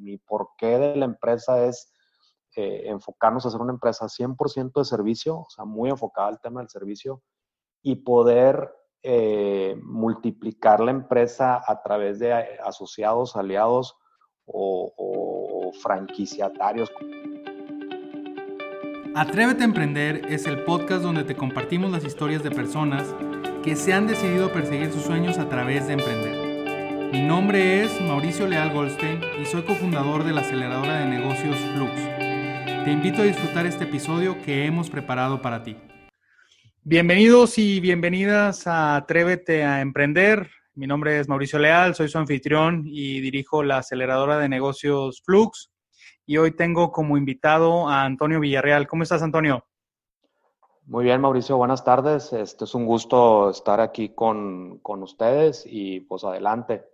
mi porqué de la empresa es eh, enfocarnos a hacer una empresa 100% de servicio, o sea, muy enfocada al tema del servicio y poder eh, multiplicar la empresa a través de asociados, aliados o franquiciatarios. Atrévete a Emprender es el podcast donde te compartimos las historias de personas que se han decidido perseguir sus sueños a través de emprender. Mi nombre es Mauricio Leal Goldstein y soy cofundador de la aceleradora de negocios Flux. Te invito a disfrutar este episodio que hemos preparado para ti. Bienvenidos y bienvenidas a Atrévete a Emprender. Mi nombre es Mauricio Leal, soy su anfitrión y dirijo la aceleradora de negocios Flux. Y hoy tengo como invitado a Antonio Villarreal. ¿Cómo estás, Antonio? Muy bien, Mauricio, buenas tardes. Este es un gusto estar aquí con, ustedes y pues adelante.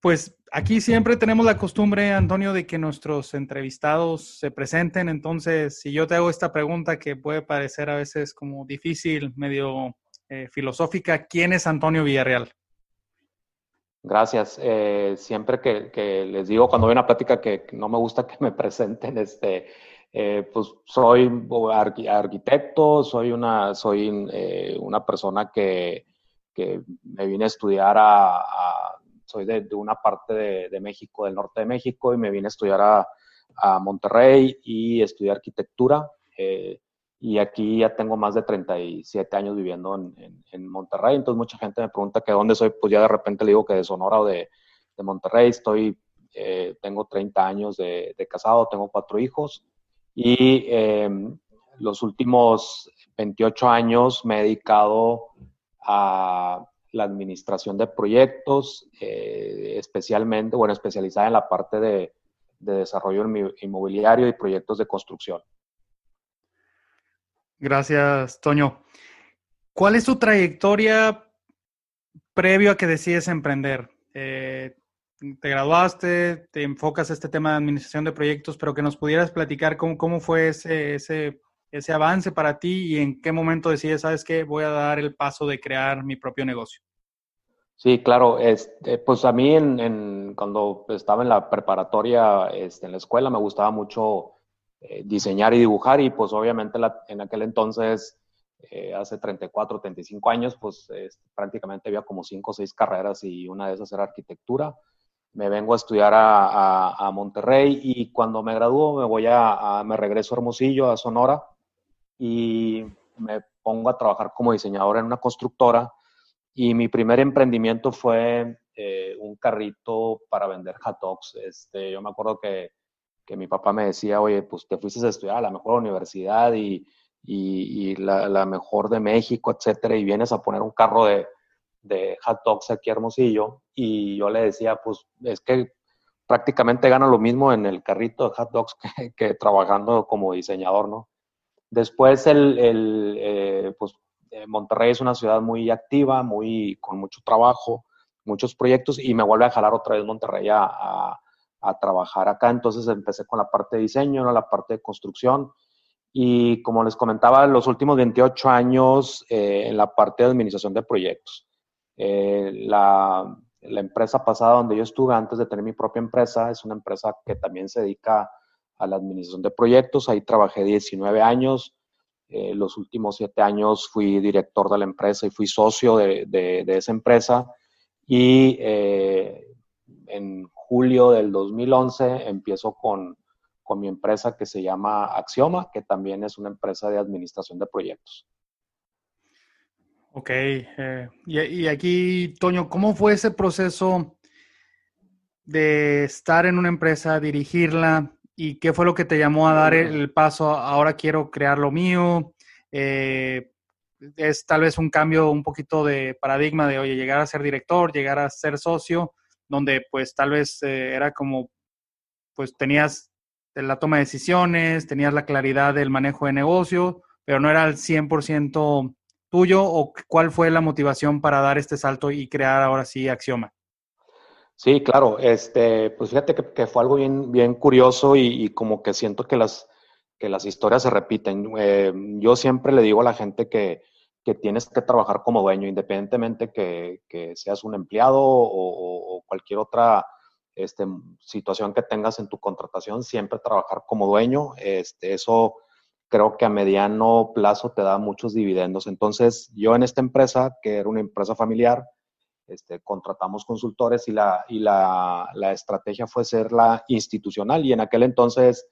Pues aquí siempre tenemos la costumbre, Antonio, de que nuestros entrevistados se presenten. Entonces, si yo te hago esta pregunta que puede parecer a veces como difícil, medio eh, filosófica, ¿quién es Antonio Villarreal? Gracias. Eh, siempre que, les digo cuando a una plática que no me gusta que me presenten, este, eh, pues soy arquitecto, soy una, soy, una persona que, que, me vine a estudiar a, soy de, una parte de, México, del norte de México, y me vine a estudiar a, a Monterrey y estudié arquitectura. Eh, y aquí ya tengo más de 37 años viviendo en, en, Monterrey, entonces mucha gente me pregunta que dónde soy, pues ya de repente le digo que de Sonora o de, de Monterrey, estoy, tengo 30 años de, de casado, tengo cuatro hijos, y em, los últimos 28 años me he dedicado a la administración de proyectos, eh, especialmente, bueno, especializada en la parte de, desarrollo inmobiliario y proyectos de construcción. Gracias, Toño. ¿Cuál es tu trayectoria previo a que decides emprender? Eh, te graduaste, te enfocas a este tema de administración de proyectos, pero que nos pudieras platicar cómo, cómo fue ese, ese, ese avance para ti y en qué momento decides, sabes qué, voy a dar el paso de crear mi propio negocio. Sí, claro. Este, pues a mí en, cuando estaba en la preparatoria, este, en la escuela, me gustaba mucho eh, diseñar y dibujar y pues obviamente en aquel entonces, eh, hace 34, 35 años, pues prácticamente había como cinco o seis carreras y una de esas era arquitectura me vengo a estudiar a, Monterrey y cuando me gradúo me voy a, me regreso a Hermosillo, a Sonora y me pongo a trabajar como diseñador en una constructora y mi primer emprendimiento fue eh, un carrito para vender hot dogs. Este, yo me acuerdo que, que, mi papá me decía, oye, pues te fuiste a estudiar a la mejor universidad y, y, la, la, mejor de México, etcétera, y vienes a poner un carro de, de hot dogs aquí Hermosillo y yo le decía, pues es que prácticamente gana lo mismo en el carrito de hot dogs que, trabajando como diseñador, ¿no? Después, el, el eh, pues, eh, Monterrey es una ciudad muy activa, muy, con mucho trabajo, muchos proyectos y me vuelve a jalar otra vez Monterrey a, a, trabajar acá. Entonces empecé con la parte de diseño, ¿no? la parte de construcción y como les comentaba, los últimos 28 años eh, en la parte de administración de proyectos. Eh, la, empresa pasada donde yo estuve antes de tener mi propia empresa es una empresa que también se dedica a la administración de proyectos. Ahí trabajé 19 años. Eh, los últimos 7 años fui director de la empresa y fui socio de, esa empresa. Y eh, en julio del 2011 empiezo con, con mi empresa que se llama Axioma, que también es una empresa de administración de proyectos. Ok, eh, y, aquí, Toño, ¿cómo fue ese proceso de estar en una empresa, dirigirla y qué fue lo que te llamó a dar el, paso, ahora quiero crear lo mío? Eh, es tal vez un cambio un poquito de paradigma de, oye, llegar a ser director, llegar a ser socio, donde pues tal vez eh, era como, pues tenías la toma de decisiones, tenías la claridad del manejo de negocio, pero no era al 100% tuyo o cuál fue la motivación para dar este salto y crear ahora sí Axioma? Sí, claro. Este, pues fíjate que, fue algo bien, bien curioso y, como que siento que las, que las historias se repiten. Eh, yo siempre le digo a la gente que, que tienes que trabajar como dueño, independientemente que, que seas un empleado o, cualquier otra este, situación que tengas en tu contratación, siempre trabajar como dueño. Este, eso creo que a mediano plazo te da muchos dividendos. Entonces, yo en esta empresa, que era una empresa familiar, este, contratamos consultores y, la, y la, la, estrategia fue ser la institucional. Y en aquel entonces,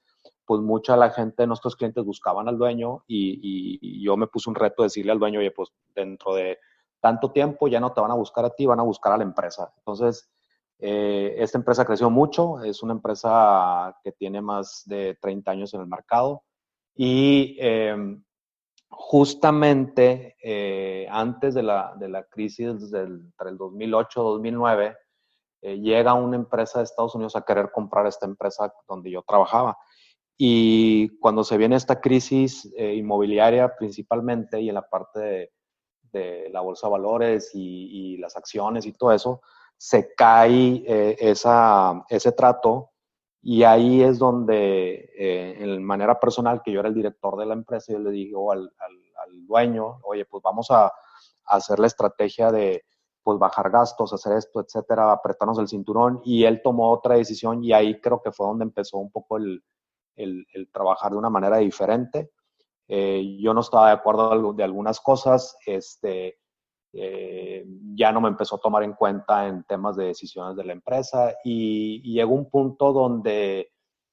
pues mucha la gente, nuestros clientes buscaban al dueño y, y, yo me puse un reto de decirle al dueño, oye, pues dentro de tanto tiempo ya no te van a buscar a ti, van a buscar a la empresa. Entonces, eh, esta empresa creció mucho, es una empresa que tiene más de 30 años en el mercado y em, justamente eh, antes de la, de la crisis del, entre el 2008-2009, eh, llega una empresa de Estados Unidos a querer comprar esta empresa donde yo trabajaba. Y cuando se viene esta crisis eh, inmobiliaria principalmente y en la parte de, la bolsa de valores y, y, las acciones y todo eso, se cae esa, ese trato y ahí es donde, eh, en manera personal, que yo era el director de la empresa, yo le digo al, al, dueño, oye, pues vamos a, hacer la estrategia de pues bajar gastos, hacer esto, etcétera, apretarnos el cinturón. Y él tomó otra decisión y ahí creo que fue donde empezó un poco el, el, trabajar de una manera diferente. Eh, yo no estaba de acuerdo de algunas cosas, este, eh, ya no me empezó a tomar en cuenta en temas de decisiones de la empresa y, llegó un punto donde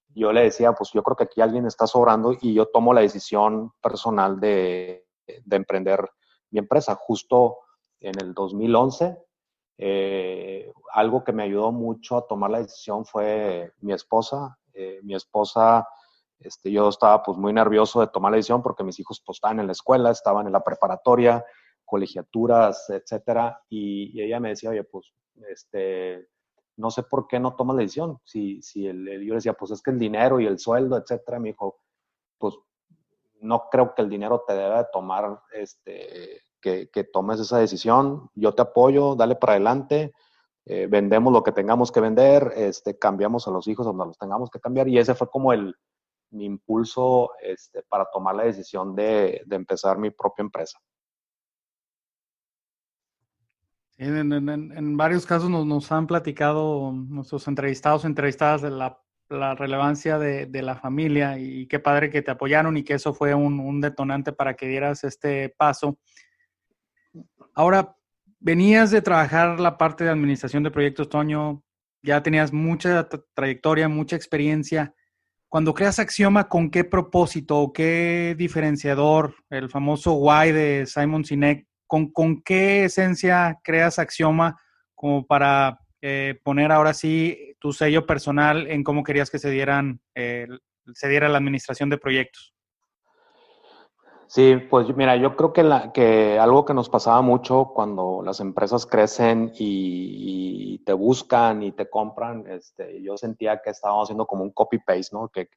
yo le decía, pues yo creo que aquí alguien está sobrando y yo tomo la decisión personal de, de emprender mi empresa. Justo en el 2011, eh, algo que me ayudó mucho a tomar la decisión fue mi esposa. Eh, mi esposa, este, yo estaba pues muy nervioso de tomar la decisión porque mis hijos pues estaban en la escuela, estaban en la preparatoria, colegiaturas, etcétera, y, ella me decía, oye, pues, este, no sé por qué no tomas la decisión. Si, si el, yo le decía, pues es que el dinero y el sueldo, etcétera, me dijo, pues no creo que el dinero te debe tomar, este, que, que, tomes esa decisión. Yo te apoyo, dale para adelante, eh, vendemos lo que tengamos que vender, este, cambiamos a los hijos donde los tengamos que cambiar. Y ese fue como el, mi impulso este, para tomar la decisión de, de empezar mi propia empresa. En, varios casos nos, han platicado nuestros entrevistados entrevistadas de la, relevancia de, la familia y qué padre que te apoyaron y que eso fue un, detonante para que dieras este paso. Ahora, venías de trabajar la parte de administración de proyectos, Toño, ya tenías mucha trayectoria, mucha experiencia. Cuando creas Axioma, ¿con qué propósito o qué diferenciador, el famoso why de Simon Sinek, ¿con, con qué esencia creas Axioma como para eh, poner ahora sí tu sello personal en cómo querías que se dieran eh, se diera la administración de proyectos? Sí, pues mira, yo creo que, que algo que nos pasaba mucho cuando las empresas crecen y, te buscan y te compran, este, yo sentía que estábamos haciendo como un copy-paste, ¿no? Que,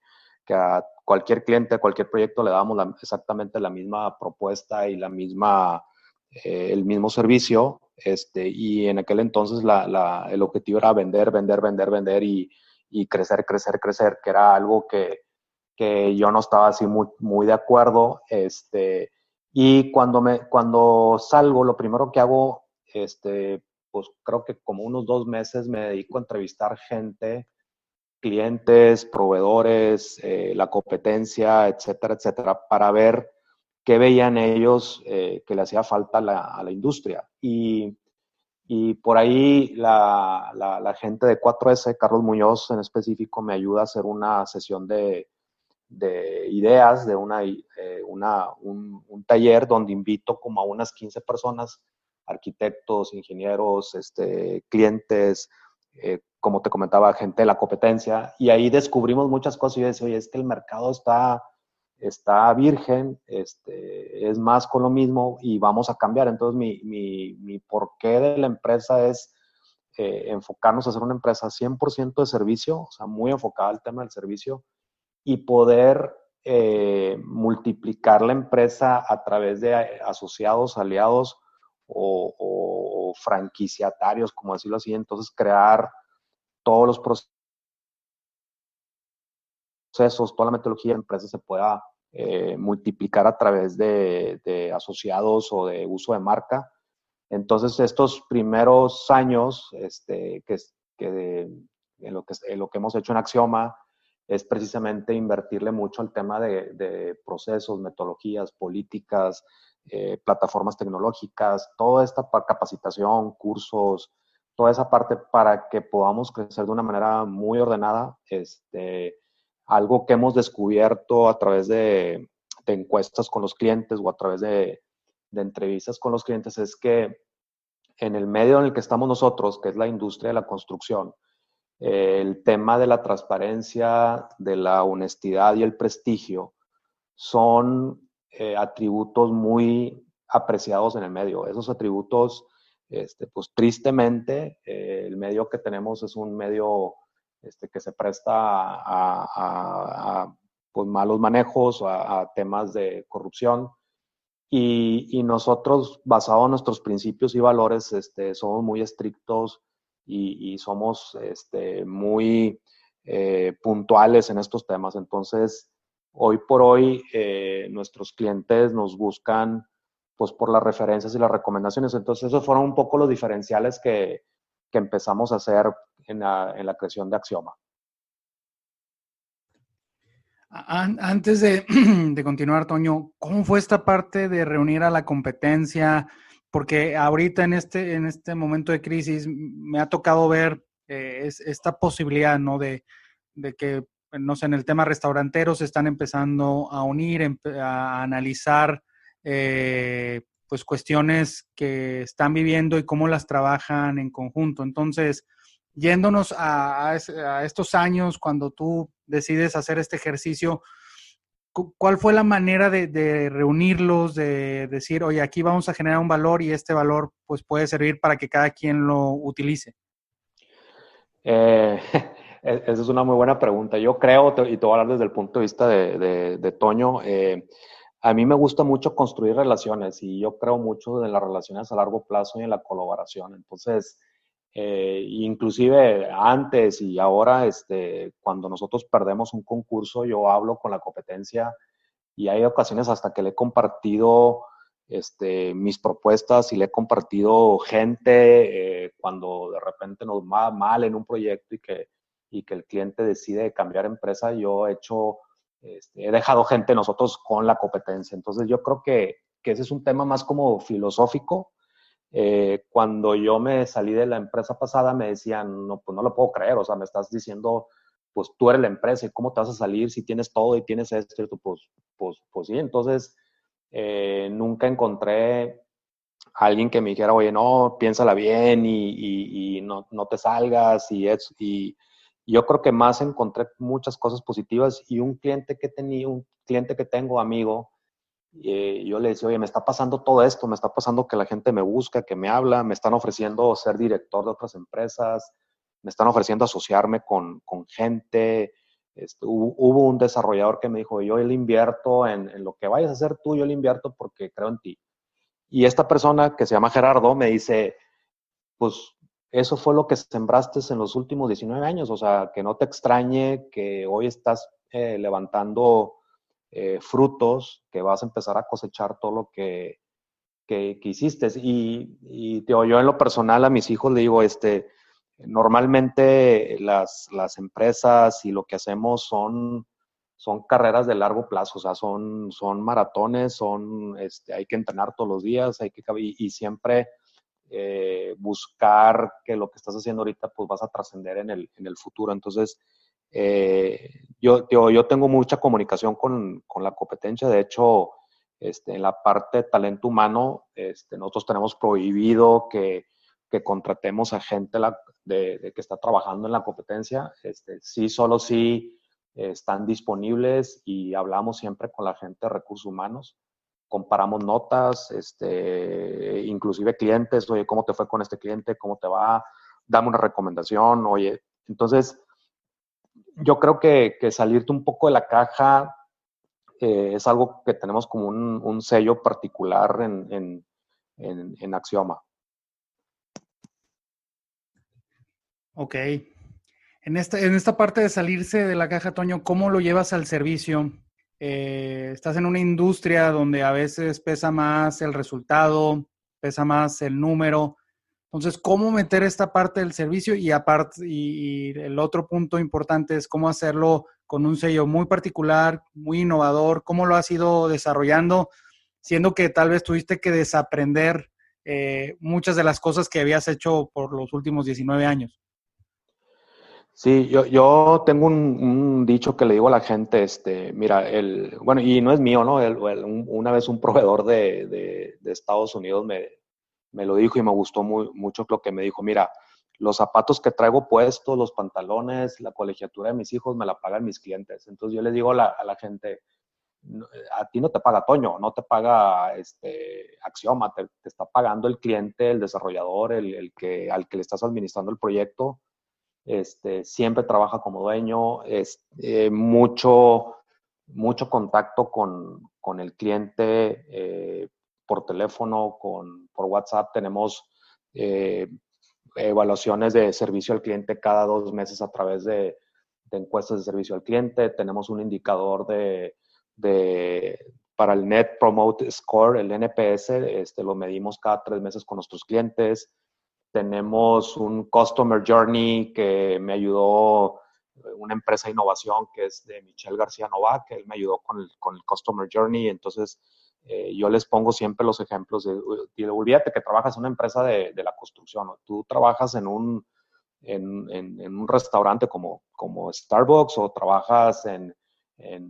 que, a cualquier cliente, a cualquier proyecto le dábamos exactamente la misma propuesta y la misma eh, el mismo servicio, este, y en aquel entonces la, el objetivo era vender, vender, vender, vender y, y, crecer, crecer, crecer, que era algo que, que yo no estaba así muy, muy de acuerdo. Este, y cuando, me, cuando salgo, lo primero que hago, este, pues creo que como unos dos meses me dedico a entrevistar gente, clientes, proveedores, eh, la competencia, etcétera, etcétera, para ver qué veían ellos eh, que le hacía falta a la industria. Y, y por ahí la, la, gente de 4S, Carlos Muñoz en específico, me ayuda a hacer una sesión de, de ideas, de una, eh, un, taller donde invito como a unas 15 personas, arquitectos, ingenieros, este, clientes, eh, como te comentaba, gente de la competencia, y ahí descubrimos muchas cosas y yo oye, es que el mercado está está virgen, este, es más con lo mismo y vamos a cambiar. Entonces, mi, mi, mi porqué de la empresa es eh, enfocarnos a ser una empresa 100% de servicio, o sea, muy enfocada al tema del servicio y poder eh, multiplicar la empresa a través de asociados, aliados o, o franquiciatarios, como decirlo así. Entonces, crear todos los procesos procesos, toda la metodología de la empresa se pueda eh, multiplicar a través de, asociados o de uso de marca. Entonces, estos primeros años este, que, que en lo, que, en lo que hemos hecho en Axioma es precisamente invertirle mucho al tema de, de procesos, metodologías, políticas, eh, plataformas tecnológicas, toda esta capacitación, cursos, toda esa parte para que podamos crecer de una manera muy ordenada. Este, algo que hemos descubierto a través de, encuestas con los clientes o a través de, entrevistas con los clientes es que en el medio en el que estamos nosotros, que es la industria de la construcción, el tema de la transparencia, de la honestidad y el prestigio son eh, atributos muy apreciados en el medio. Esos atributos, este, pues tristemente, eh, el medio que tenemos es un medio este, que se presta a, pues, malos manejos, a, temas de corrupción. Y, nosotros, basado en nuestros principios y valores, este, somos muy estrictos y, somos este, muy eh, puntuales en estos temas. Entonces, hoy por hoy, eh, nuestros clientes nos buscan pues por las referencias y las recomendaciones. Entonces, esos fueron un poco los diferenciales que, que empezamos a hacer en la, en la creación de Axioma. Antes de, de, continuar, Toño, ¿cómo fue esta parte de reunir a la competencia? porque ahorita en este, en este momento de crisis me ha tocado ver eh, esta posibilidad, ¿no? De, que, no sé, en el tema restaurantero se están empezando a unir, a analizar, eh, pues, cuestiones que están viviendo y cómo las trabajan en conjunto. Entonces, yéndonos a, estos años, cuando tú decides hacer este ejercicio, ¿Cuál fue la manera de, reunirlos, de decir, oye, aquí vamos a generar un valor y este valor pues puede servir para que cada quien lo utilice? Eh, e-, esa es una muy buena pregunta. Yo creo, y te voy a hablar desde el punto de vista de, Toño, eh, a mí me gusta mucho construir relaciones y yo creo mucho en las relaciones a largo plazo y en la colaboración. Entonces, eh, inclusive antes y ahora, este, cuando nosotros perdemos un concurso, yo hablo con la competencia y hay ocasiones hasta que le he compartido este, mis propuestas y le he compartido gente eh, cuando de repente nos va mal en un proyecto y que, y que el cliente decide cambiar empresa, yo he hecho, este, he dejado gente nosotros con la competencia. Entonces yo creo que, que ese es un tema más como filosófico. Eh, cuando yo me salí de la empresa pasada, me decían, no, pues no lo puedo creer, o sea, me estás diciendo, pues tú eres la empresa y cómo te vas a salir si tienes todo y tienes esto, pues, pues, pues sí, entonces eh, nunca encontré a alguien que me dijera, oye, no, piénsala bien y, y, no, no, te salgas y, eso, y yo creo que más encontré muchas cosas positivas y un cliente que tenía, un cliente que tengo, amigo, y yo le decía, oye, me está pasando todo esto, me está pasando que la gente me busca, que me habla, me están ofreciendo ser director de otras empresas, me están ofreciendo asociarme con, con gente. Este, hubo, un desarrollador que me dijo, yo le invierto en, en, lo que vayas a hacer tú, yo le invierto porque creo en ti. Y esta persona que se llama Gerardo me dice, pues eso fue lo que sembraste en los últimos 19 años, o sea, que no te extrañe que hoy estás eh, levantando eh, frutos, que vas a empezar a cosechar todo lo que, que, hiciste. Y, y yo en lo personal a mis hijos le digo, este, normalmente las, las empresas y lo que hacemos son, son carreras de largo plazo, o sea, son, son maratones, son, este, hay que entrenar todos los días, hay que, y, siempre eh, buscar que lo que estás haciendo ahorita, pues vas a trascender en el, en el futuro. Entonces, eh, yo, yo, tengo mucha comunicación con, con, la competencia, de hecho, este, en la parte de talento humano, este, nosotros tenemos prohibido que, que contratemos a gente de, que está trabajando en la competencia. Este, sí, solo sí están disponibles y hablamos siempre con la gente de recursos humanos. Comparamos notas, este, inclusive clientes, oye, ¿cómo te fue con este cliente? ¿Cómo te va? Dame una recomendación, oye. Entonces, yo creo que, salirte un poco de la caja eh, es algo que tenemos como un, sello particular en, en, Axioma. Ok. En esta, en esta parte de salirse de la caja, Toño, ¿cómo lo llevas al servicio? Eh, estás en una industria donde a veces pesa más el resultado, pesa más el número. Entonces, ¿cómo meter esta parte del servicio? Y aparte, y, el otro punto importante es cómo hacerlo con un sello muy particular, muy innovador, cómo lo has ido desarrollando, siendo que tal vez tuviste que desaprender eh, muchas de las cosas que habías hecho por los últimos 19 años. Sí, yo, yo tengo un, dicho que le digo a la gente, este, mira, el, bueno, y no es mío, ¿no? una vez un proveedor de, de Estados Unidos me, me lo dijo y me gustó muy, mucho lo que me dijo. Mira, los zapatos que traigo puestos, los pantalones, la colegiatura de mis hijos me la pagan mis clientes. Entonces yo le digo a la, gente, a ti no te paga Toño, no te paga este Axioma, te, está pagando el cliente, el desarrollador, el, que, al que le estás administrando el proyecto. Este, siempre trabaja como dueño, eh, mucho, mucho contacto con, con el cliente, eh, por teléfono, con, por WhatsApp. Tenemos eh, evaluaciones de servicio al cliente cada dos meses a través de, encuestas de servicio al cliente. Tenemos un indicador de, para el Net Promote Score, el NPS, este, lo medimos cada tres meses con nuestros clientes. Tenemos un Customer Journey que me ayudó una empresa de innovación que es de Michelle García Novak, que él me ayudó con el, con el Customer Journey. Entonces, eh, yo les pongo siempre los ejemplos de, olvídate que trabajas en una empresa de, la construcción, tú trabajas en un, en, un restaurante como, como Starbucks o trabajas en,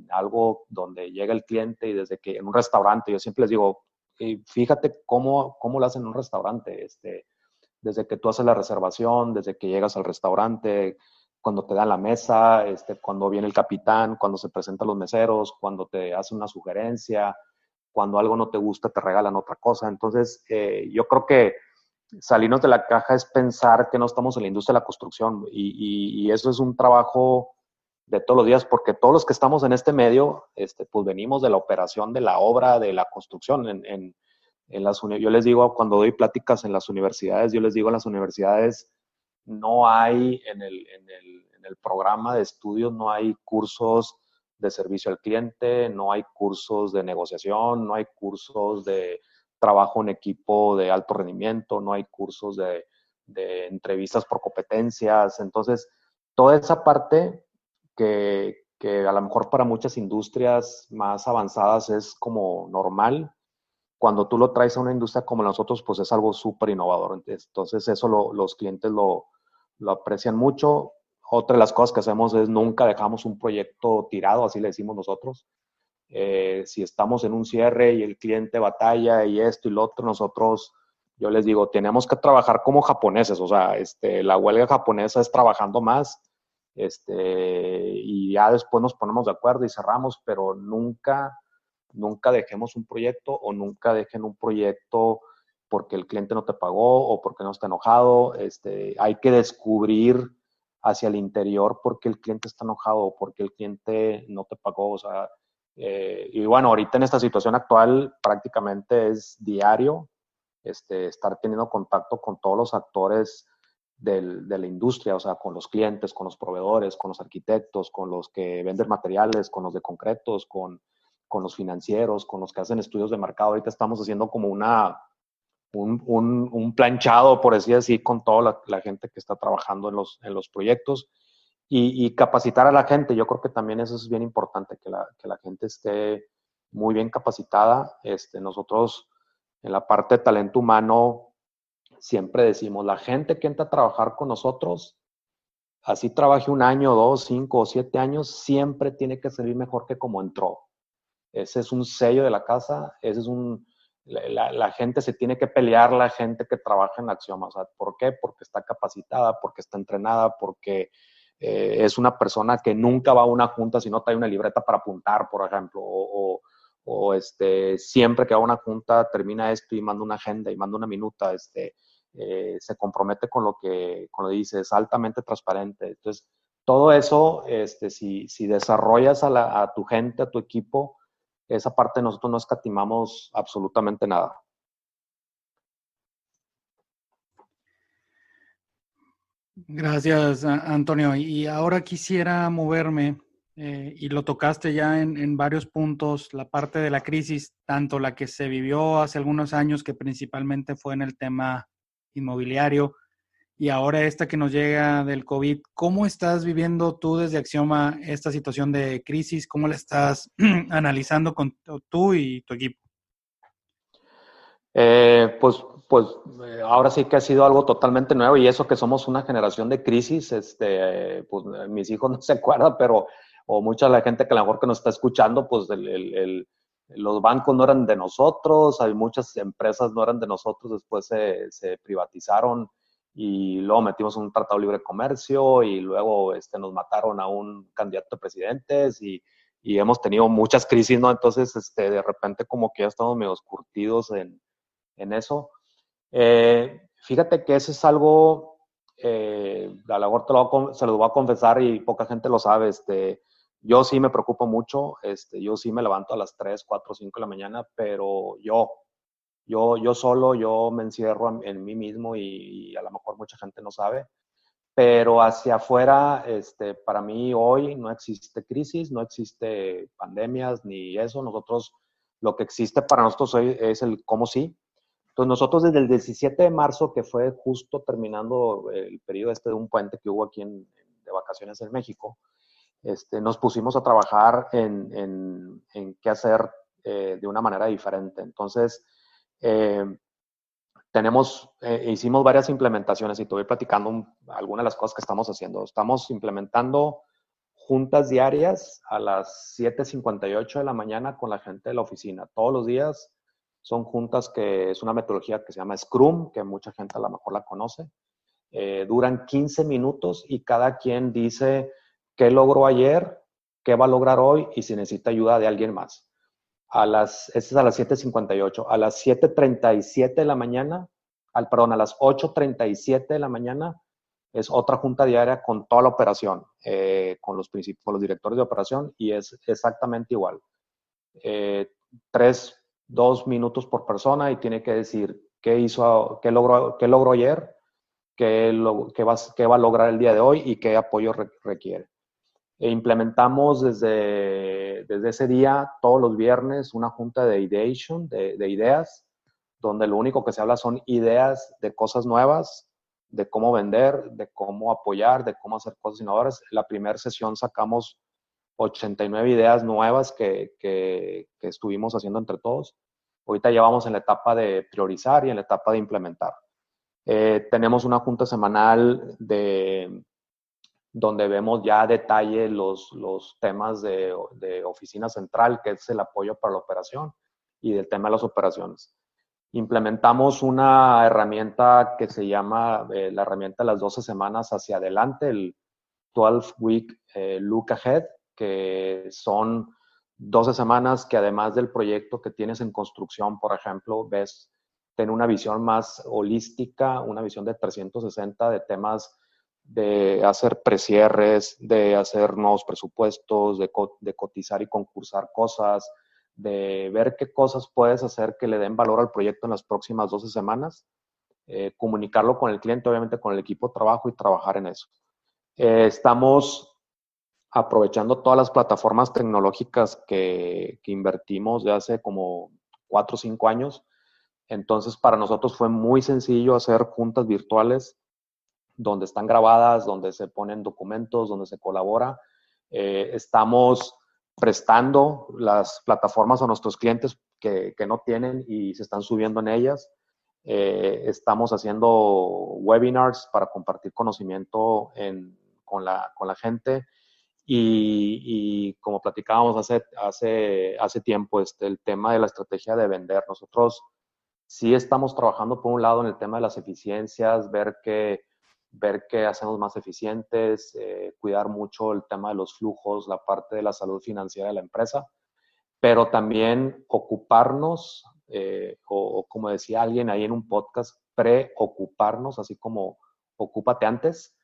algo donde llega el cliente y desde que en un restaurante, yo siempre les digo, fíjate cómo, cómo lo hacen en un restaurante, este, desde que tú haces la reservación, desde que llegas al restaurante, cuando te dan la mesa, este, cuando viene el capitán, cuando se presentan los meseros, cuando te hace una sugerencia, cuando algo no te gusta te regalan otra cosa. Entonces, eh, yo creo que salirnos de la caja es pensar que no estamos en la industria de la construcción y, eso es un trabajo de todos los días porque todos los que estamos en este medio, este, pues venimos de la operación de la obra, de la construcción. En, en, en las, yo les digo, cuando doy pláticas en las universidades, yo les digo en las universidades, no hay en el, en el, en el programa de estudios, no hay cursos de servicio al cliente, no hay cursos de negociación, no hay cursos de trabajo en equipo de alto rendimiento, no hay cursos de, entrevistas por competencias. Entonces, toda esa parte que, a lo mejor para muchas industrias más avanzadas es como normal, cuando tú lo traes a una industria como nosotros, pues es algo súper innovador. Entonces, eso los clientes lo, lo aprecian mucho. Otra de las cosas que hacemos es nunca dejamos un proyecto tirado, así le decimos nosotros. Eh, si estamos en un cierre y el cliente batalla y esto y lo otro, nosotros, yo les digo, tenemos que trabajar como japoneses, o sea, este, la huelga japonesa es trabajando más, este, y ya después nos ponemos de acuerdo y cerramos, pero nunca, nunca dejemos un proyecto o nunca dejen un proyecto porque el cliente no te pagó o porque no está enojado. Este, hay que descubrir hacia el interior porque el cliente está enojado o porque el cliente no te pagó. O sea, eh, y bueno, ahorita en esta situación actual prácticamente es diario este, estar teniendo contacto con todos los actores del, de la industria, o sea, con los clientes, con los proveedores, con los arquitectos, con los que venden materiales, con los de concretos, con, con los financieros, con los que hacen estudios de mercado. Ahorita estamos haciendo como una, un, un, planchado, por decir así, con toda la, gente que está trabajando en los, en los proyectos y, capacitar a la gente. Yo creo que también eso es bien importante, que la, que la gente esté muy bien capacitada. Este, nosotros en la parte de talento humano siempre decimos, la gente que entra a trabajar con nosotros, así trabaje un año, dos, cinco o siete años, siempre tiene que salir mejor que como entró. Ese es un sello de la casa, ese es un, la, gente se tiene que pelear, la gente que trabaja en Axioma. O sea, ¿Por qué? Porque está capacitada, porque está entrenada, porque eh, es una persona que nunca va a una junta si no trae una libreta para apuntar, por ejemplo, o, este, siempre que va a una junta termina esto y manda una agenda y manda una minuta, este, eh, se compromete con lo que con lo dice, es altamente transparente. Entonces, todo eso, este, si, si desarrollas a, a tu gente, a tu equipo, esa parte nosotros no escatimamos absolutamente nada. Gracias, Antonio. Y ahora quisiera moverme, eh, y lo tocaste ya en, varios puntos, la parte de la crisis, tanto la que se vivió hace algunos años, que principalmente fue en el tema inmobiliario y ahora esta que nos llega del COVID, ¿cómo estás viviendo tú desde Axioma esta situación de crisis? ¿Cómo la estás analizando con tú y tu equipo? Eh, pues, pues eh, ahora sí que ha sido algo totalmente nuevo y eso que somos una generación de crisis, este, pues mis hijos no se acuerdan, pero o mucha de la gente que a lo mejor que nos está escuchando, pues los bancos no eran de nosotros, hay muchas empresas no eran de nosotros, después se, se privatizaron y luego metimos un tratado libre de comercio y luego este, nos mataron a un candidato a presidentes y, y hemos tenido muchas crisis, ¿no? Entonces, este, de repente como que ya estamos medio curtidos en, en eso. Eh, fíjate que eso es algo, eh, a mejor te lo, se lo voy a confesar y poca gente lo sabe, este, yo sí me preocupo mucho, este, yo sí me levanto a las 3, 4, 5 de la mañana, pero yo, yo, yo solo, yo me encierro en, mí mismo y, a lo mejor mucha gente no sabe, pero hacia afuera, este, para mí hoy no existe crisis, no existe pandemias ni eso, nosotros, lo que existe para nosotros hoy es el cómo sí, entonces nosotros desde el 17 de marzo, que fue justo terminando el periodo este de un puente que hubo aquí en, de vacaciones en México, este, nos pusimos a trabajar en, en, qué hacer eh, de una manera diferente. Entonces, eh, tenemos, eh, hicimos varias implementaciones y te voy platicando algunas de las cosas que estamos haciendo. Estamos implementando juntas diarias a las 7.58 de la mañana con la gente de la oficina. Todos los días son juntas que es una metodología que se llama Scrum, que mucha gente a lo mejor la conoce. duran 15 minutos y cada quien dice qué logró ayer, qué va a lograr hoy y si necesita ayuda de alguien más. A las, este es a las 7.58. A las 7.37 de la mañana, al, perdón, a las 8.37 de la mañana es otra junta diaria con toda la operación, eh, con, los con los directores de operación y es exactamente igual. Eh, tres, dos minutos por persona y tiene que decir qué hizo, qué logró, qué logró ayer, qué, lo, qué, va, qué va a lograr el día de hoy y qué apoyo requiere. E implementamos desde, desde ese día, todos los viernes, una junta de ideation, de, de ideas, donde lo único que se habla son ideas de cosas nuevas, de cómo vender, de cómo apoyar, de cómo hacer cosas innovadoras. La primera sesión sacamos 89 ideas nuevas que, que, que, estuvimos haciendo entre todos. Ahorita ya vamos en la etapa de priorizar y en la etapa de implementar. Eh, tenemos una junta semanal de, donde vemos ya detalle los, los temas de, de, oficina central, que es el apoyo para la operación, y del tema de las operaciones. Implementamos una herramienta que se llama eh, la herramienta de las 12 semanas hacia adelante, el 12 Week eh, Look Ahead, que son 12 semanas que además del proyecto que tienes en construcción, por ejemplo, ves, tener una visión más holística, una visión de 360 de temas de hacer precierres, de hacer nuevos presupuestos, de, cotizar y concursar cosas, de ver qué cosas puedes hacer que le den valor al proyecto en las próximas 12 semanas, eh, comunicarlo con el cliente, obviamente con el equipo de trabajo y trabajar en eso. Eh, estamos aprovechando todas las plataformas tecnológicas que, que invertimos de hace como 4 o 5 años. Entonces, para nosotros fue muy sencillo hacer juntas virtuales donde están grabadas, donde se ponen documentos, donde se colabora. Eh, estamos prestando las plataformas a nuestros clientes que, que, no tienen y se están subiendo en ellas. Eh, estamos haciendo webinars para compartir conocimiento en, con, la, con, la, gente. Y, y, como platicábamos hace, hace, hace tiempo, este, el tema de la estrategia de vender. Nosotros sí estamos trabajando por un lado en el tema de las eficiencias, ver que ver qué hacemos más eficientes, eh, cuidar mucho el tema de los flujos, la parte de la salud financiera de la empresa, pero también ocuparnos, eh, o, como decía alguien ahí en un podcast, preocuparnos, así como ocúpate antes,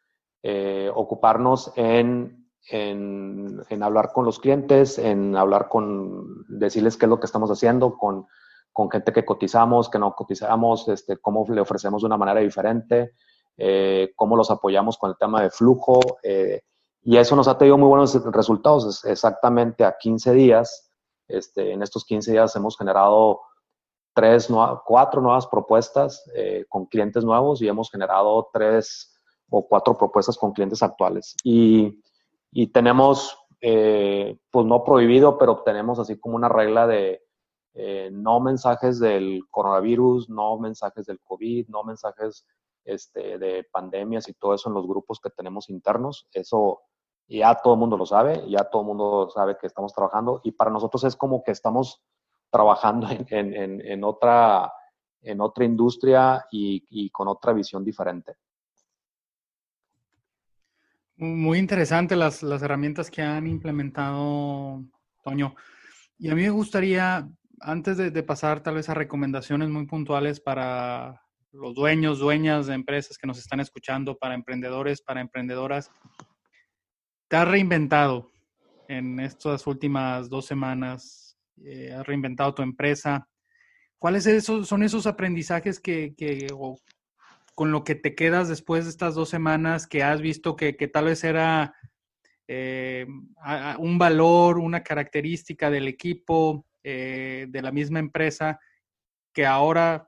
eh, ocuparnos en, en, en, hablar con los clientes, en hablar con, decirles qué es lo que estamos haciendo, con, con gente que cotizamos, que no cotizamos, este, cómo le ofrecemos de una manera diferente, eh, cómo los apoyamos con el tema de flujo. Eh, y eso nos ha tenido muy buenos resultados. Exactamente a 15 días, este, en estos 15 días hemos generado tres, cuatro nuevas propuestas eh, con clientes nuevos y hemos generado tres o cuatro propuestas con clientes actuales. Y, tenemos, pues no prohibido, pero tenemos así como una regla de no mensajes del coronavirus, no mensajes del COVID, no mensajes este, de pandemias y todo eso en los grupos que tenemos internos. Eso ya todo el mundo lo sabe, ya todo el mundo sabe que estamos trabajando y para nosotros es como que estamos trabajando en, otra, en otra industria y, con otra visión diferente. Muy interesante las, las herramientas que han implementado, Toño. Y a mí me gustaría, antes de, de, pasar tal vez a recomendaciones muy puntuales para los dueños, dueñas de empresas que nos están escuchando, para emprendedores, para emprendedoras, te has reinventado en estas últimas dos semanas eh, has reinventado tu empresa. ¿Cuáles son esos aprendizajes que, con lo que te quedas después de estas dos semanas que has visto que, tal vez era eh, un valor, una característica del equipo, eh, de la misma empresa, que ahora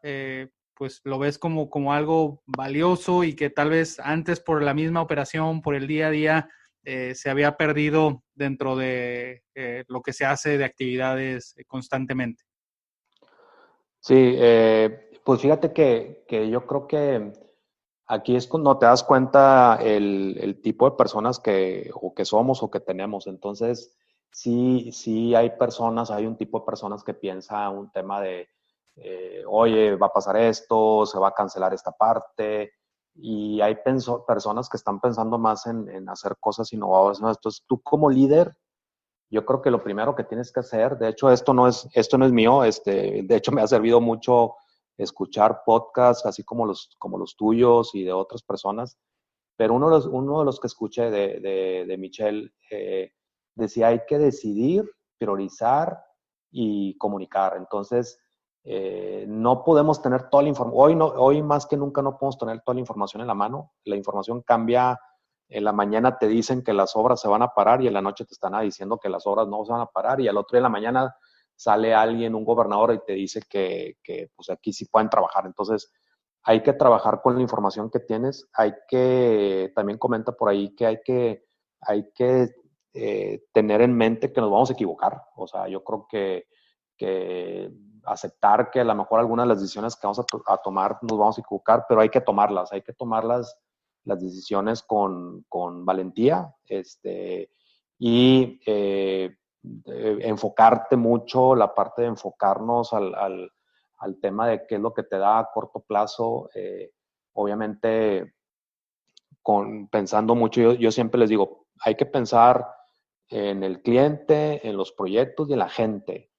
pues lo ves como, como algo valioso y que tal vez antes por la misma operación, por el día a día, eh, se había perdido dentro de eh, lo que se hace de actividades eh, constantemente. Sí, pues fíjate que, yo creo que aquí es cuando te das cuenta el, tipo de personas que, o que somos o que tenemos. Entonces, sí, sí hay personas, hay un tipo de personas que piensa un tema de, oye, va a pasar esto, se va a cancelar esta parte, y hay personas que están pensando más en, hacer cosas innovadoras. Entonces, tú como líder, yo creo que lo primero que tienes que hacer, de hecho, esto no es, esto no es mío, este, de hecho me ha servido mucho escuchar podcasts así como los, como los tuyos y de otras personas, pero uno de los, uno de los que escuché de, de, de Michelle eh, decía, hay que decidir, priorizar y comunicar. Entonces, eh, no podemos tener toda la información. Hoy, no, hoy más que nunca no podemos tener toda la información en la mano. La información cambia. En la mañana te dicen que las obras se van a parar y en la noche te están diciendo que las obras no se van a parar y al otro día en la mañana sale alguien, un gobernador, y te dice que, que pues aquí sí pueden trabajar. Entonces, hay que trabajar con la información que tienes. Hay que, también comenta por ahí que hay que, hay que eh, tener en mente que nos vamos a equivocar. O sea, yo creo que, que aceptar que a lo mejor algunas de las decisiones que vamos a, tomar nos vamos a equivocar, pero hay que tomarlas, hay que tomarlas las decisiones con, con valentía este, y eh, enfocarte mucho, la parte de enfocarnos al, al, al, tema de qué es lo que te da a corto plazo. Eh, obviamente, con, pensando mucho, yo, yo siempre les digo, hay que pensar en el cliente, en los proyectos y en la gente.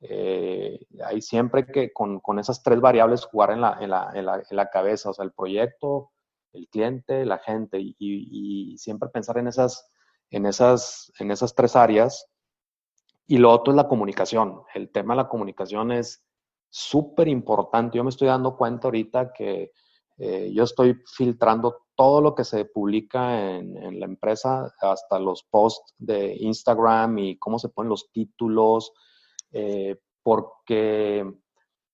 Eh, hay siempre que con, con, esas tres variables jugar en la, en, la, en, la, en la, cabeza, o sea, el proyecto, el cliente, la gente, y, y, siempre pensar en esas, en, esas, en esas tres áreas. Y lo otro es la comunicación. El tema de la comunicación es súper importante. Yo me estoy dando cuenta ahorita que eh, yo estoy filtrando todo lo que se publica en, en, la empresa, hasta los posts de Instagram y cómo se ponen los títulos, eh, porque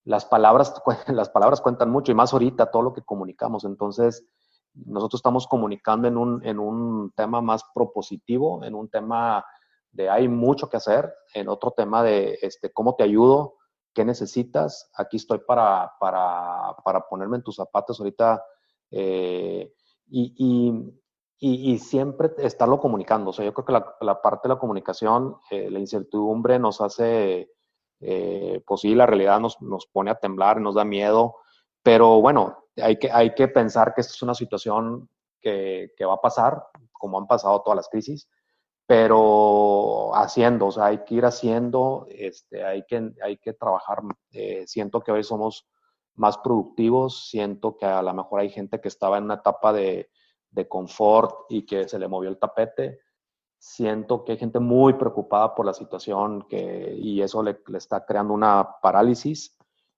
las palabras, las palabras cuentan mucho y más ahorita todo lo que comunicamos. Entonces, nosotros estamos comunicando en un, en un tema más propositivo, en un tema de hay mucho que hacer, en otro tema de este, cómo te ayudo, qué necesitas, aquí estoy para, para, para ponerme en tus zapatos ahorita eh, y, y, y, siempre estarlo comunicando. O sea, yo creo que la, la parte de la comunicación, eh, la incertidumbre nos hace, eh, pues sí, la realidad nos, nos, pone a temblar, nos da miedo, pero bueno, hay que, hay que pensar que esta es una situación que, que va a pasar, como han pasado todas las crisis, pero haciendo, o sea, hay que ir haciendo, este, hay, que, hay que trabajar. Eh, siento que hoy somos más productivos, siento que a lo mejor hay gente que estaba en una etapa de de confort y que se le movió el tapete. Siento que hay gente muy preocupada por la situación que, y eso le, está creando una parálisis.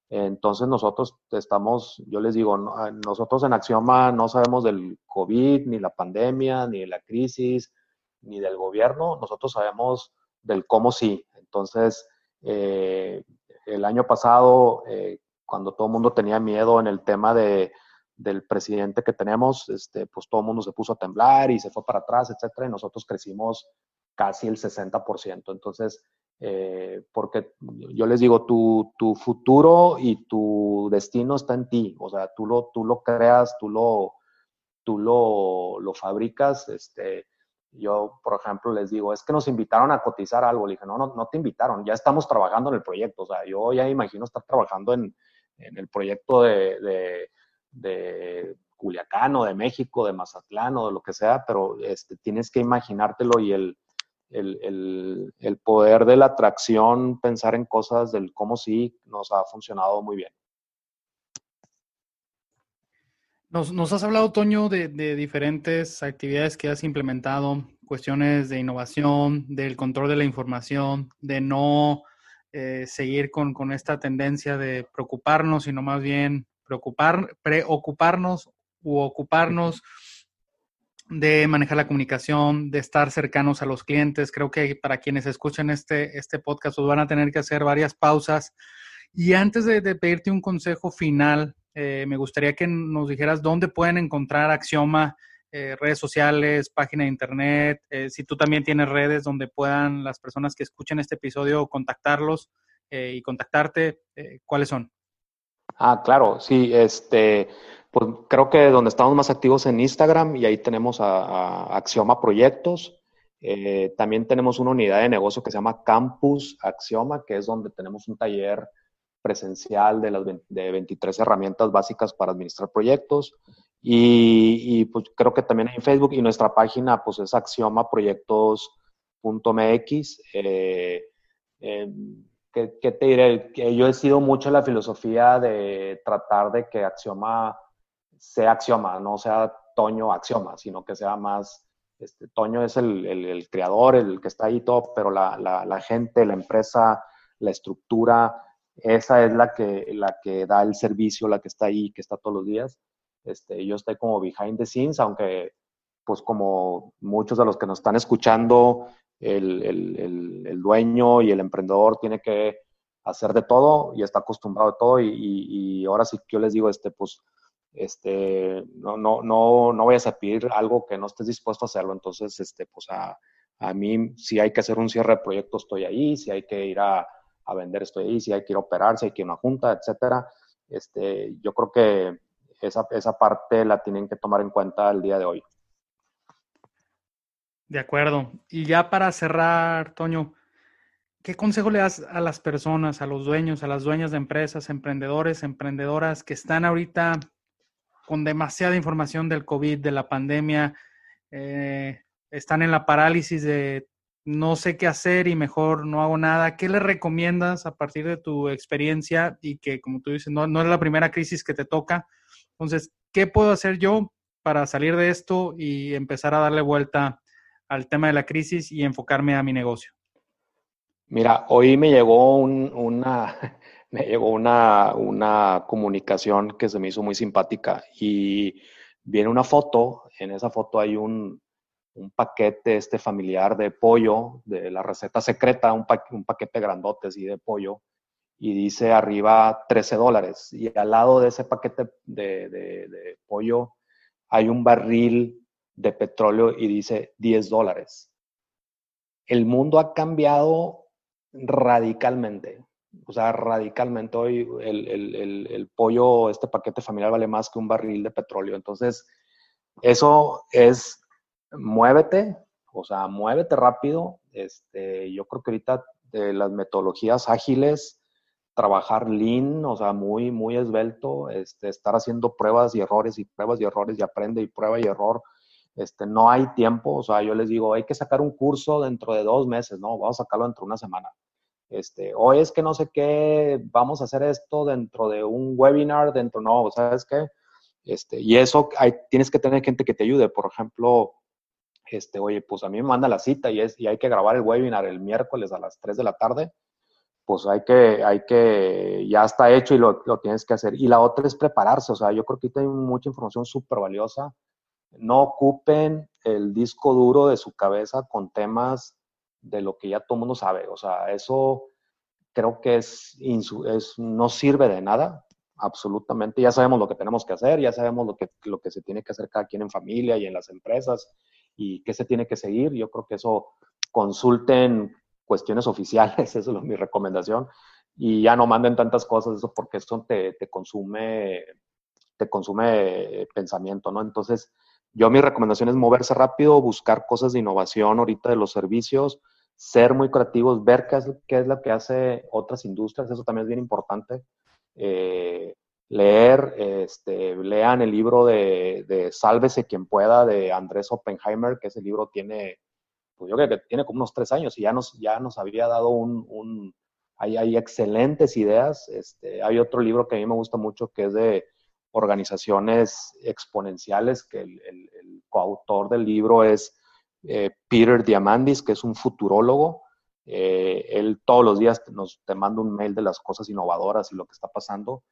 Entonces nosotros estamos, yo les digo, nosotros en Axioma no sabemos del COVID, ni la pandemia, ni la crisis, ni del gobierno, nosotros sabemos del cómo sí. Entonces, eh, el año pasado, eh, cuando todo el mundo tenía miedo en el tema de, del presidente que tenemos, este, pues todo el mundo se puso a temblar y se fue para atrás, etcétera, y nosotros crecimos casi el 60%. Entonces, eh, porque yo les digo, tu, tu, futuro y tu destino está en ti, o sea, tú lo, tú lo creas, tú lo, tú lo, lo fabricas, este, yo, por ejemplo, les digo, es que nos invitaron a cotizar algo. Le dije, no, no, no te invitaron, ya estamos trabajando en el proyecto. O sea, yo ya imagino estar trabajando en, en el proyecto de, de, de, Culiacán o de México, de Mazatlán o de lo que sea, pero este, tienes que imaginártelo y el, el, el, poder de la atracción, pensar en cosas del cómo sí nos ha funcionado muy bien. Nos, nos, has hablado, Toño, de, de, diferentes actividades que has implementado, cuestiones de innovación, del control de la información, de no eh, seguir con, con, esta tendencia de preocuparnos, sino más bien preocupar, preocuparnos u ocuparnos de manejar la comunicación, de estar cercanos a los clientes. Creo que para quienes escuchan este, este podcast, pues van a tener que hacer varias pausas. Y antes de, de pedirte un consejo final, eh, me gustaría que nos dijeras dónde pueden encontrar Axioma, eh, redes sociales, página de internet, eh, si tú también tienes redes donde puedan las personas que escuchen este episodio contactarlos y contactarte, ¿cuáles son? Ah, claro, sí, este, pues creo que donde estamos más activos en Instagram y ahí tenemos a, Axioma Proyectos. también tenemos una unidad de negocio que se llama Campus Axioma, que es donde tenemos un taller presencial de las de 23 herramientas básicas para administrar proyectos. Y, pues creo que también en Facebook y nuestra página pues es axiomaproyectos.mx. Eh, eh, ¿qué, te diré? Que yo he sido mucho la filosofía de tratar de que Axioma sea Axioma, no sea Toño Axioma, sino que sea más, este, Toño es el, el, creador, el que está ahí todo, pero la, la, la gente, la empresa, la estructura, esa es la que, la que da el servicio, la que está ahí, que está todos los días. Este, yo estoy como behind the scenes, aunque pues como muchos de los que nos están escuchando, el, el, el, dueño y el emprendedor tiene que hacer de todo y está acostumbrado a todo y, y, ahora sí que yo les digo, este, pues, este, no, no, no, no vayas a pedir algo que no estés dispuesto a hacerlo. Entonces, este, pues a, a mí si hay que hacer un cierre de proyecto estoy ahí, si hay que ir a, a vender estoy ahí, si hay que ir a operar, si hay que ir a una junta, etcétera. Este, yo creo que esa, esa parte la tienen que tomar en cuenta el día de hoy. De acuerdo. Y ya para cerrar, Toño, ¿qué consejo le das a las personas, a los dueños, a las dueñas de empresas, emprendedores, emprendedoras que están ahorita con demasiada información del COVID, de la pandemia, eh, están en la parálisis de no sé qué hacer y mejor no hago nada. ¿Qué le recomiendas a partir de tu experiencia y que, como tú dices, no, no es la primera crisis que te toca? Entonces, ¿qué puedo hacer yo para salir de esto y empezar a darle vuelta al tema de la crisis y enfocarme a mi negocio? Mira, hoy me llegó una, me llegó una, una comunicación que se me hizo muy simpática y viene una foto, en esa foto hay un, un paquete este familiar de pollo, de la receta secreta, un, un paquete grandote así de pollo, y dice arriba 13 dólares. Y al lado de ese paquete de, de, pollo hay un barril de petróleo y dice 10 dólares. El mundo ha cambiado radicalmente. O sea, radicalmente hoy el, el, el, pollo, este paquete familiar vale más que un barril de petróleo. Entonces, eso es muévete, o sea, muévete rápido. Este, yo creo que ahorita de las metodologías ágiles, trabajar lean, o sea, muy, muy esbelto, este, estar haciendo pruebas y errores y pruebas y errores y aprende y prueba y error. Este, no hay tiempo, o sea, yo les digo, hay que sacar un curso dentro de dos meses, no, vamos a sacarlo dentro de una semana. Este, o es que no sé qué, vamos a hacer esto dentro de un webinar, dentro, no, ¿sabes qué? Este, y eso tienes que tener gente que te ayude. Por ejemplo, este, oye, pues a mí me manda la cita y, es, y hay que grabar el webinar el miércoles a las 3 de la tarde, pues hay que, hay que, ya está hecho y lo, lo tienes que hacer. Y la otra es prepararse, o sea, yo creo que hay mucha información súper valiosa. No ocupen el disco duro de su cabeza con temas de lo que ya todo el mundo sabe, o sea, eso creo que es, es no sirve de nada. absolutamente. Ya sabemos lo que tenemos que hacer, ya sabemos lo que, lo que se tiene que hacer cada quien en familia y en las empresas y qué se tiene que seguir. Yo creo que eso consulten cuestiones oficiales, eso es mi recomendación, y ya no manden tantas cosas, eso porque eso te, te consume, te consume pensamiento, ¿no? Entonces, yo mi recomendación es moverse rápido, buscar cosas de innovación ahorita de los servicios, ser muy creativos, ver qué es, qué es lo que hace otras industrias, eso también es bien importante. Eh, leer, este, lean el libro de, de, Sálvese quien pueda de Andrés Oppenheimer, que ese libro tiene, pues yo creo que tiene como unos tres años y ya nos, ya nos había dado un, un hay, hay, excelentes ideas. Este, hay otro libro que a mí me gusta mucho que es de organizaciones exponenciales, que el, coautor del libro es eh, Peter Diamandis, que es un futurólogo. Eh, él todos los días nos te manda un mail de las cosas innovadoras y lo que está pasando.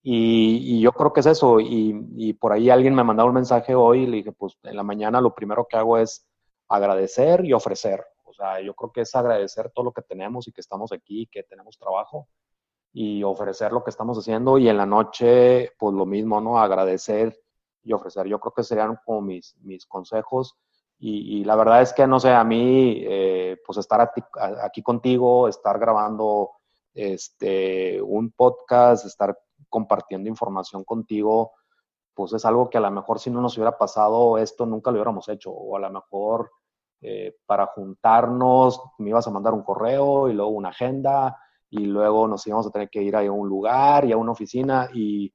Y, yo creo que es eso. Y, por ahí alguien me mandó un mensaje hoy y le dije, pues en la mañana lo primero que hago es agradecer y ofrecer. O sea, yo creo que es agradecer todo lo que tenemos y que estamos aquí, que tenemos trabajo y ofrecer lo que estamos haciendo. Y en la noche, pues lo mismo, ¿no? Agradecer y ofrecer. Yo creo que serían como mis, mis consejos y, la verdad es que, no sé, a mí, eh, pues estar aquí contigo, estar grabando este, un podcast, estar compartiendo información contigo, pues es algo que a lo mejor si no nos hubiera pasado esto, nunca lo hubiéramos hecho. O a lo mejor eh, para juntarnos me ibas a mandar un correo y luego una agenda y luego nos íbamos a tener que ir a un lugar y a una oficina y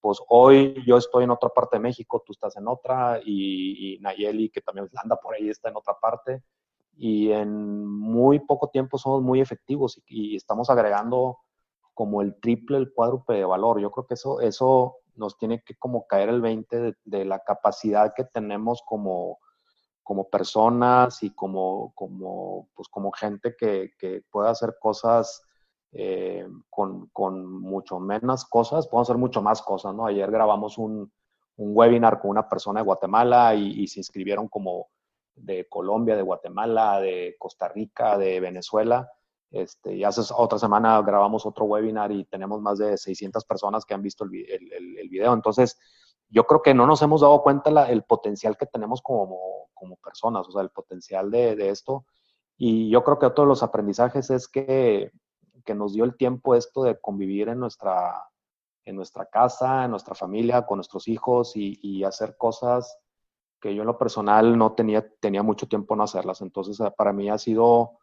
pues hoy yo estoy en otra parte de México, tú estás en otra, y, Nayeli, que también anda por ahí, está en otra parte, y en muy poco tiempo somos muy efectivos y, estamos agregando como el triple, el cuádruple de valor. Yo creo que eso, eso nos tiene que como caer el 20 de, la capacidad que tenemos como, como personas y como, como, pues como gente que, que puede hacer cosas eh, con, con, mucho menos cosas, podemos hacer mucho más cosas, ¿no? Ayer grabamos un, un webinar con una persona de Guatemala y, se inscribieron como de Colombia, de Guatemala, de Costa Rica, de Venezuela. Este, y hace otra semana grabamos otro webinar y tenemos más de 600 personas que han visto el, el, el video. Entonces, yo creo que no nos hemos dado cuenta la, el potencial que tenemos como, como, personas, o sea, el potencial de, de, esto. Y yo creo que otro de los aprendizajes es que que nos dio el tiempo esto de convivir en nuestra, en nuestra casa, en nuestra familia, con nuestros hijos y, hacer cosas que yo en lo personal no tenía, tenía mucho tiempo no hacerlas. Entonces, eh, para mí ha sido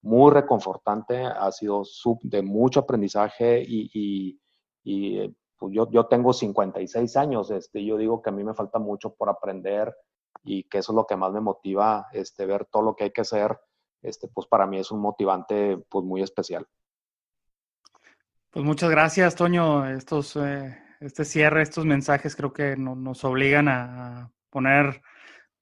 muy reconfortante, ha sido de mucho aprendizaje y, y, eh, pues yo, yo tengo 56 años, este, yo digo que a mí me falta mucho por aprender y que eso es lo que más me motiva, este, ver todo lo que hay que hacer, este, pues para mí es un motivante pues muy especial. Pues muchas gracias, Toño. Estos, eh, este cierre, estos mensajes creo que nos obligan a poner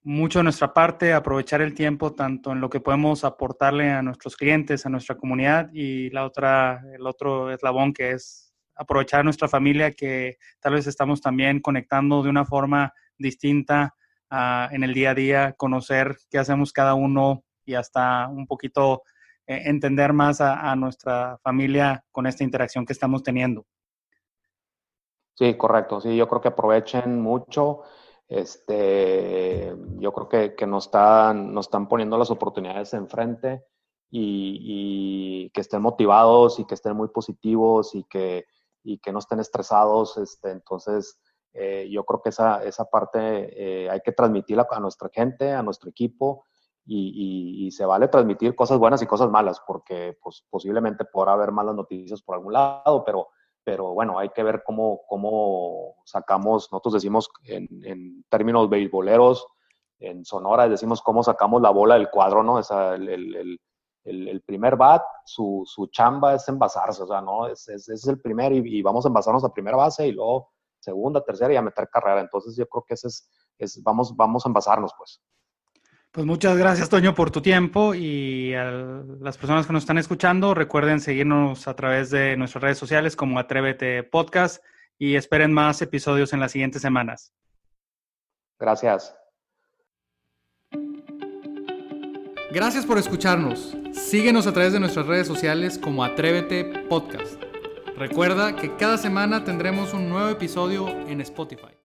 mucho de nuestra parte, aprovechar el tiempo tanto en lo que podemos aportarle a nuestros clientes, a nuestra comunidad y la otra, el otro eslabón que es aprovechar a nuestra familia que tal vez estamos también conectando de una forma distinta uh, en el día a día, conocer qué hacemos cada uno y hasta un poquito entender más a, nuestra familia con esta interacción que estamos teniendo. Sí, correcto. Sí, yo creo que aprovechen mucho. Este, yo creo que, que nos, están, nos están poniendo las oportunidades enfrente y, y, que estén motivados y que estén muy positivos y que, y que no estén estresados. Este, entonces, eh, yo creo que esa, esa parte eh, hay que transmitirla a nuestra gente, a nuestro equipo y, se vale transmitir cosas buenas y cosas malas, porque pues, posiblemente podrá haber malas noticias por algún lado, pero, pero bueno, hay que ver cómo, cómo sacamos, nosotros decimos en, en términos beisboleros, en Sonora decimos cómo sacamos la bola del cuadro, ¿no? Esa, el, el, primer bat, su, su, chamba es envasarse, o sea, ¿no? Es, es, es el primer y, y, vamos a envasarnos a primera base y luego segunda, tercera y a meter carrera. Entonces yo creo que ese es, es vamos, vamos a envasarnos, pues. Pues muchas gracias, Toño, por tu tiempo y a las personas que nos están escuchando, recuerden seguirnos a través de nuestras redes sociales como Atrévete Podcast y esperen más episodios en las siguientes semanas. Gracias. Gracias por escucharnos. Síguenos a través de nuestras redes sociales como Atrévete Podcast. Recuerda que cada semana tendremos un nuevo episodio en Spotify.